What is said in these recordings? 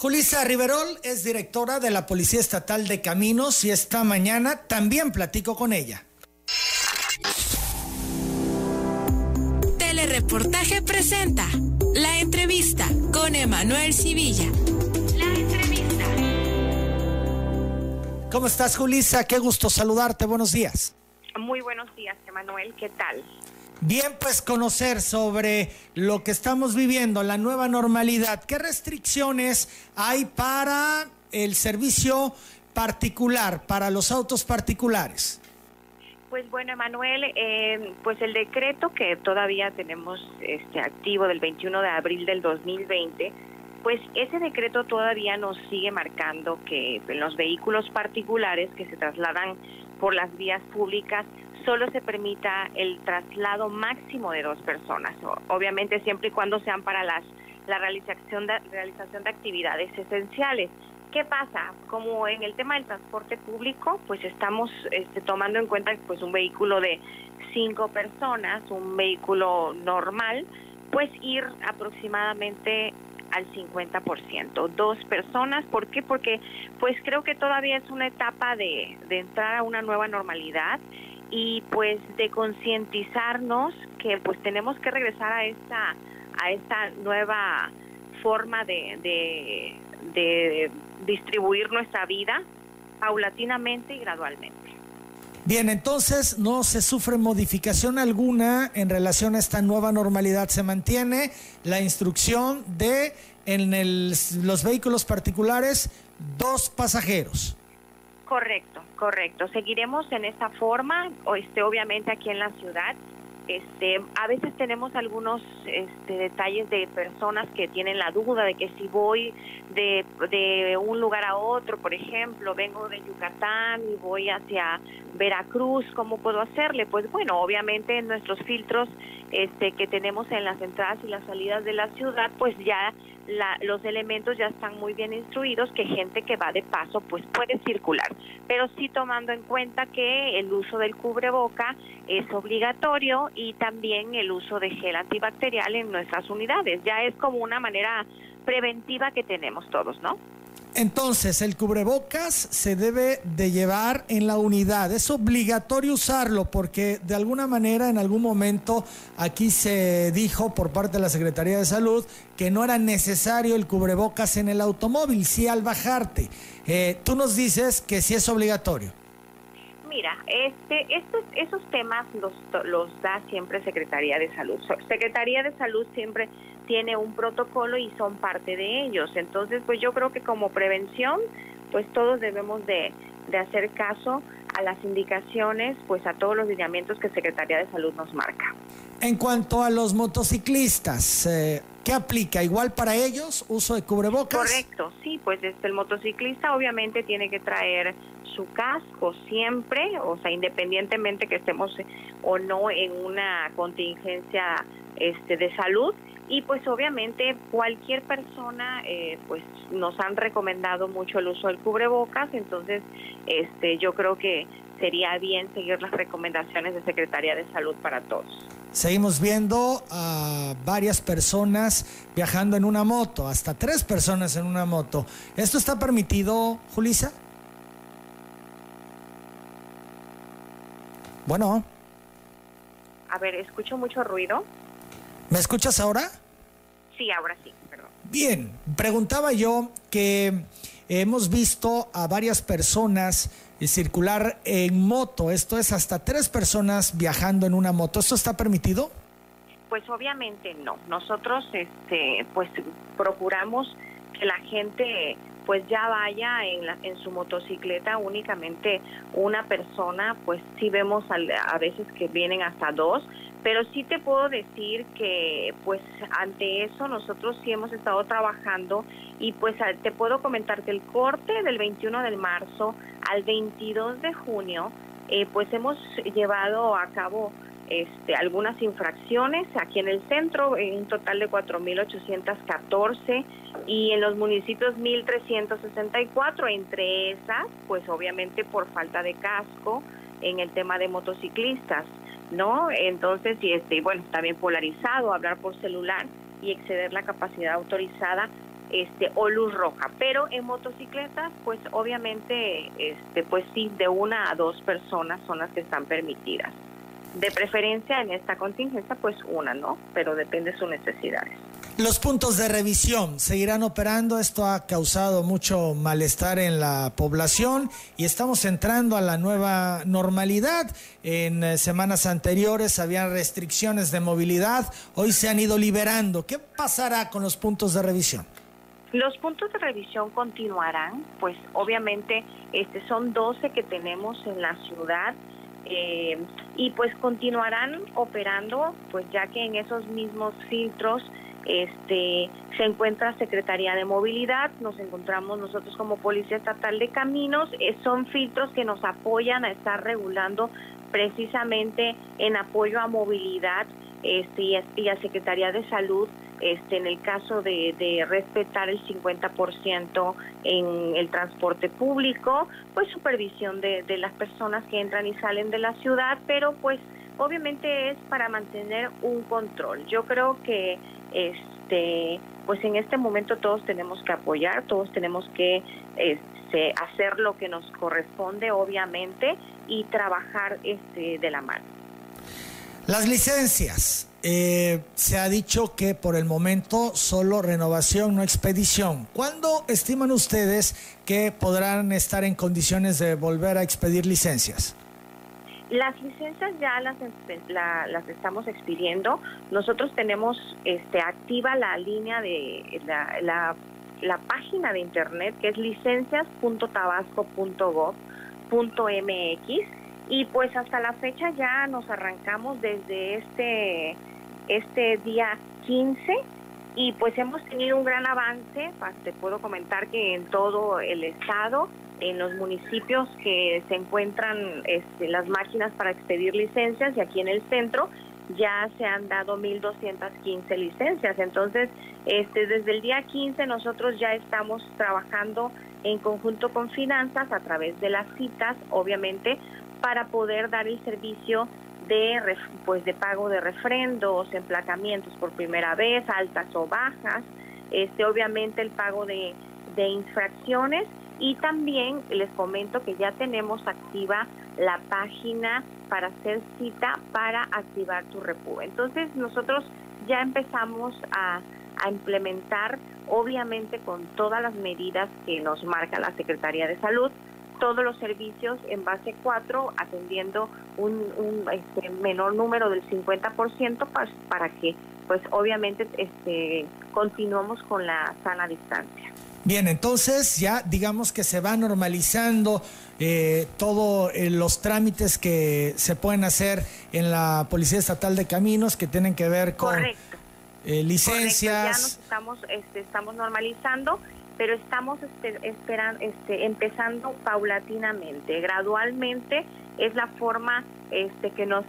Julisa Riverol es directora de la Policía Estatal de Caminos y esta mañana también platico con ella. Telereportaje presenta la entrevista con Emanuel Civilla. La entrevista. ¿Cómo estás, Julisa? Qué gusto saludarte. Buenos días. Muy buenos días, Emanuel. ¿Qué tal? Bien, pues conocer sobre lo que estamos viviendo, la nueva normalidad. ¿Qué restricciones hay para el servicio particular, para los autos particulares? Pues bueno, Emanuel, eh, pues el decreto que todavía tenemos este activo del 21 de abril del 2020, pues ese decreto todavía nos sigue marcando que los vehículos particulares que se trasladan por las vías públicas solo se permita el traslado máximo de dos personas, obviamente siempre y cuando sean para las, la realización de, realización de actividades esenciales. ¿Qué pasa? Como en el tema del transporte público, pues estamos este, tomando en cuenta pues un vehículo de cinco personas, un vehículo normal, pues ir aproximadamente al 50%, dos personas. ¿Por qué? Porque pues creo que todavía es una etapa de, de entrar a una nueva normalidad y pues de concientizarnos que pues tenemos que regresar a esta a esta nueva forma de, de, distribuir nuestra vida paulatinamente y gradualmente. Bien, entonces no se sufre modificación alguna en relación a esta nueva normalidad. Se mantiene la instrucción de en el, los vehículos particulares dos pasajeros. Correcto, correcto. Seguiremos en esta forma, este, obviamente aquí en la ciudad. Este, a veces tenemos algunos este, detalles de personas que tienen la duda de que si voy de, de un lugar a otro, por ejemplo, vengo de Yucatán y voy hacia Veracruz, ¿cómo puedo hacerle? Pues bueno, obviamente nuestros filtros este, que tenemos en las entradas y las salidas de la ciudad, pues ya la, los elementos ya están muy bien instruidos que gente que va de paso pues puede circular, pero sí tomando en cuenta que el uso del cubreboca es obligatorio y también el uso de gel antibacterial en nuestras unidades. Ya es como una manera preventiva que tenemos todos, ¿no? Entonces, el cubrebocas se debe de llevar en la unidad. Es obligatorio usarlo porque de alguna manera en algún momento aquí se dijo por parte de la Secretaría de Salud que no era necesario el cubrebocas en el automóvil, sí al bajarte. Eh, tú nos dices que sí es obligatorio. Mira, este, estos, esos temas los, los da siempre Secretaría de Salud. Secretaría de Salud siempre tiene un protocolo y son parte de ellos. Entonces, pues yo creo que como prevención, pues todos debemos de, de hacer caso a las indicaciones, pues a todos los lineamientos que Secretaría de Salud nos marca. En cuanto a los motociclistas, eh, ¿qué aplica? ¿Igual para ellos? ¿Uso de cubrebocas? Correcto, sí, pues este, el motociclista obviamente tiene que traer su casco siempre, o sea, independientemente que estemos o no en una contingencia este, de salud, y pues obviamente cualquier persona eh, pues nos han recomendado mucho el uso del cubrebocas entonces este yo creo que sería bien seguir las recomendaciones de Secretaría de Salud para todos Seguimos viendo a varias personas viajando en una moto, hasta tres personas en una moto. ¿Esto está permitido, Julisa? Bueno. A ver, escucho mucho ruido. ¿Me escuchas ahora? Sí, ahora sí, perdón. Bien, preguntaba yo que hemos visto a varias personas circular en moto, esto es hasta tres personas viajando en una moto, ¿esto está permitido? Pues obviamente no. Nosotros este pues procuramos que la gente pues ya vaya en, la, en su motocicleta únicamente una persona, pues sí vemos a, a veces que vienen hasta dos, pero sí te puedo decir que pues ante eso nosotros sí hemos estado trabajando y pues te puedo comentar que el corte del 21 de marzo al 22 de junio eh, pues hemos llevado a cabo este, algunas infracciones aquí en el centro, en un total de 4.814 y en los municipios 1.364, entre esas, pues obviamente por falta de casco en el tema de motociclistas. ¿No? Entonces, y este, bueno, también polarizado, hablar por celular y exceder la capacidad autorizada este o luz roja, pero en motocicletas pues obviamente este pues sí de una a dos personas son las que están permitidas. De preferencia en esta contingencia pues una, ¿no? Pero depende de sus necesidades. Los puntos de revisión seguirán operando. Esto ha causado mucho malestar en la población y estamos entrando a la nueva normalidad. En eh, semanas anteriores había restricciones de movilidad. Hoy se han ido liberando. ¿Qué pasará con los puntos de revisión? Los puntos de revisión continuarán, pues obviamente este son 12 que tenemos en la ciudad eh, y pues continuarán operando, pues ya que en esos mismos filtros este se encuentra Secretaría de Movilidad, nos encontramos nosotros como Policía Estatal de Caminos, eh, son filtros que nos apoyan a estar regulando precisamente en apoyo a movilidad este, y, a, Secretaría de Salud este, en el caso de, respetar el 50% en el transporte público, pues supervisión de, de las personas que entran y salen de la ciudad, pero pues obviamente es para mantener un control. Yo creo que este pues en este momento todos tenemos que apoyar, todos tenemos que este, hacer lo que nos corresponde obviamente y trabajar este de la mano. Las licencias. Eh, se ha dicho que por el momento solo renovación, no expedición. ¿Cuándo estiman ustedes que podrán estar en condiciones de volver a expedir licencias? Las licencias ya las, las estamos expidiendo. Nosotros tenemos este, activa la línea de la, la, página de internet que es licencias.tabasco.gov.mx y pues hasta la fecha ya nos arrancamos desde este, este día 15 y pues hemos tenido un gran avance. Te puedo comentar que en todo el estado en los municipios que se encuentran este, las máquinas para expedir licencias y aquí en el centro ya se han dado 1.215 licencias. Entonces, este, desde el día 15 nosotros ya estamos trabajando en conjunto con finanzas a través de las citas, obviamente, para poder dar el servicio de pues de pago de refrendos, emplacamientos por primera vez, altas o bajas, este obviamente el pago de, de infracciones y también les comento que ya tenemos activa la página para hacer cita para activar tu repu. Entonces nosotros ya empezamos a, implementar, obviamente con todas las medidas que nos marca la Secretaría de Salud, todos los servicios en base 4, atendiendo un, este, menor número del 50% para, para que pues obviamente este, continuamos con la sana distancia. Bien, entonces ya digamos que se va normalizando eh, todos eh, los trámites que se pueden hacer en la Policía Estatal de Caminos que tienen que ver con eh, licencias. Ya nos estamos, este, estamos normalizando, pero estamos esperando, este, empezando paulatinamente, gradualmente es la forma este, que nos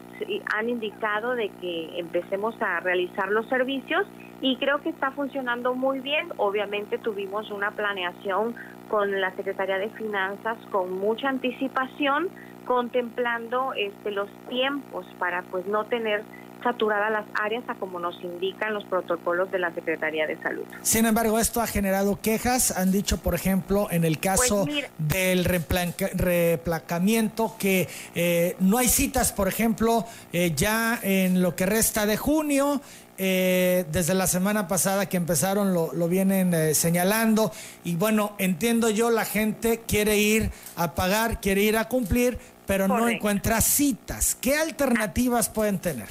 han indicado de que empecemos a realizar los servicios y creo que está funcionando muy bien. Obviamente tuvimos una planeación con la Secretaría de Finanzas con mucha anticipación, contemplando este, los tiempos para pues no tener saturadas las áreas a como nos indican los protocolos de la Secretaría de Salud. Sin embargo, esto ha generado quejas. Han dicho, por ejemplo, en el caso pues del replacamiento que eh, no hay citas, por ejemplo, eh, ya en lo que resta de junio eh, desde la semana pasada que empezaron lo, vienen eh, señalando y bueno, entiendo yo, la gente quiere ir a pagar, quiere ir a cumplir, pero no encuentra citas. ¿Qué alternativas pueden tener?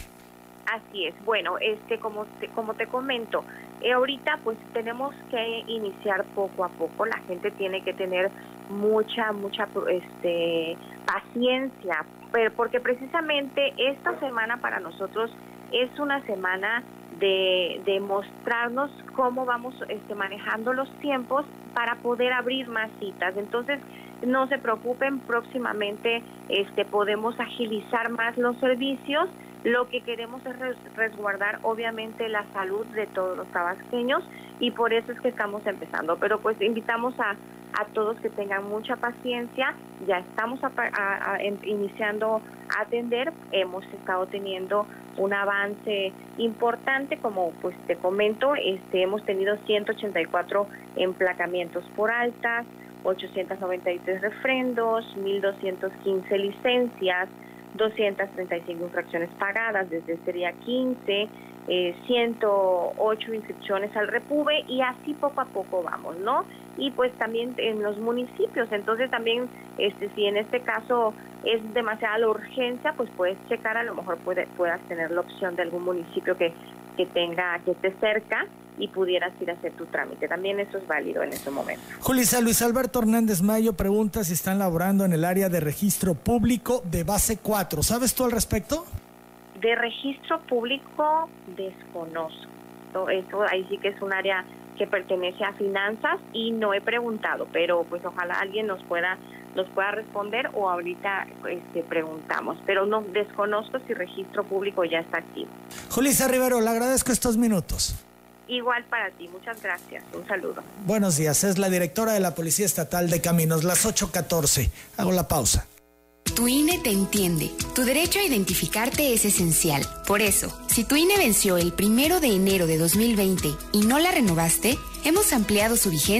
Así es. Bueno, este como te, como te comento, eh, ahorita pues tenemos que iniciar poco a poco. La gente tiene que tener mucha mucha este paciencia, pero porque precisamente esta semana para nosotros es una semana de, mostrarnos cómo vamos este, manejando los tiempos para poder abrir más citas. Entonces, no se preocupen, próximamente este, podemos agilizar más los servicios. Lo que queremos es resguardar obviamente la salud de todos los tabasqueños y por eso es que estamos empezando. Pero pues invitamos a, a todos que tengan mucha paciencia. Ya estamos iniciando a atender. Hemos estado teniendo un avance importante, como pues te comento, este, hemos tenido 184 emplacamientos por altas, 893 refrendos, 1.215 licencias, 235 infracciones pagadas desde este día 15, 108 inscripciones al Repube y así poco a poco vamos, ¿no? Y pues también en los municipios, entonces también este si en este caso es demasiada la urgencia, pues puedes checar, a lo mejor puede, puedas tener la opción de algún municipio que, que tenga, que esté cerca y pudieras ir a hacer tu trámite. También eso es válido en este momento. Julissa, Luis Alberto Hernández Mayo pregunta si están laborando en el área de registro público de base 4. ¿Sabes tú al respecto? De registro público desconozco. Eso ahí sí que es un área que pertenece a finanzas y no he preguntado, pero pues ojalá alguien nos pueda nos pueda responder o ahorita este, preguntamos, pero no desconozco si registro público ya está activo. Julissa Rivero, le agradezco estos minutos. Igual para ti, muchas gracias. Un saludo. Buenos días, es la directora de la Policía Estatal de Caminos, las 8.14. Hago la pausa. Tu INE te entiende. Tu derecho a identificarte es esencial. Por eso, si tu INE venció el primero de enero de 2020 y no la renovaste, hemos ampliado su vigencia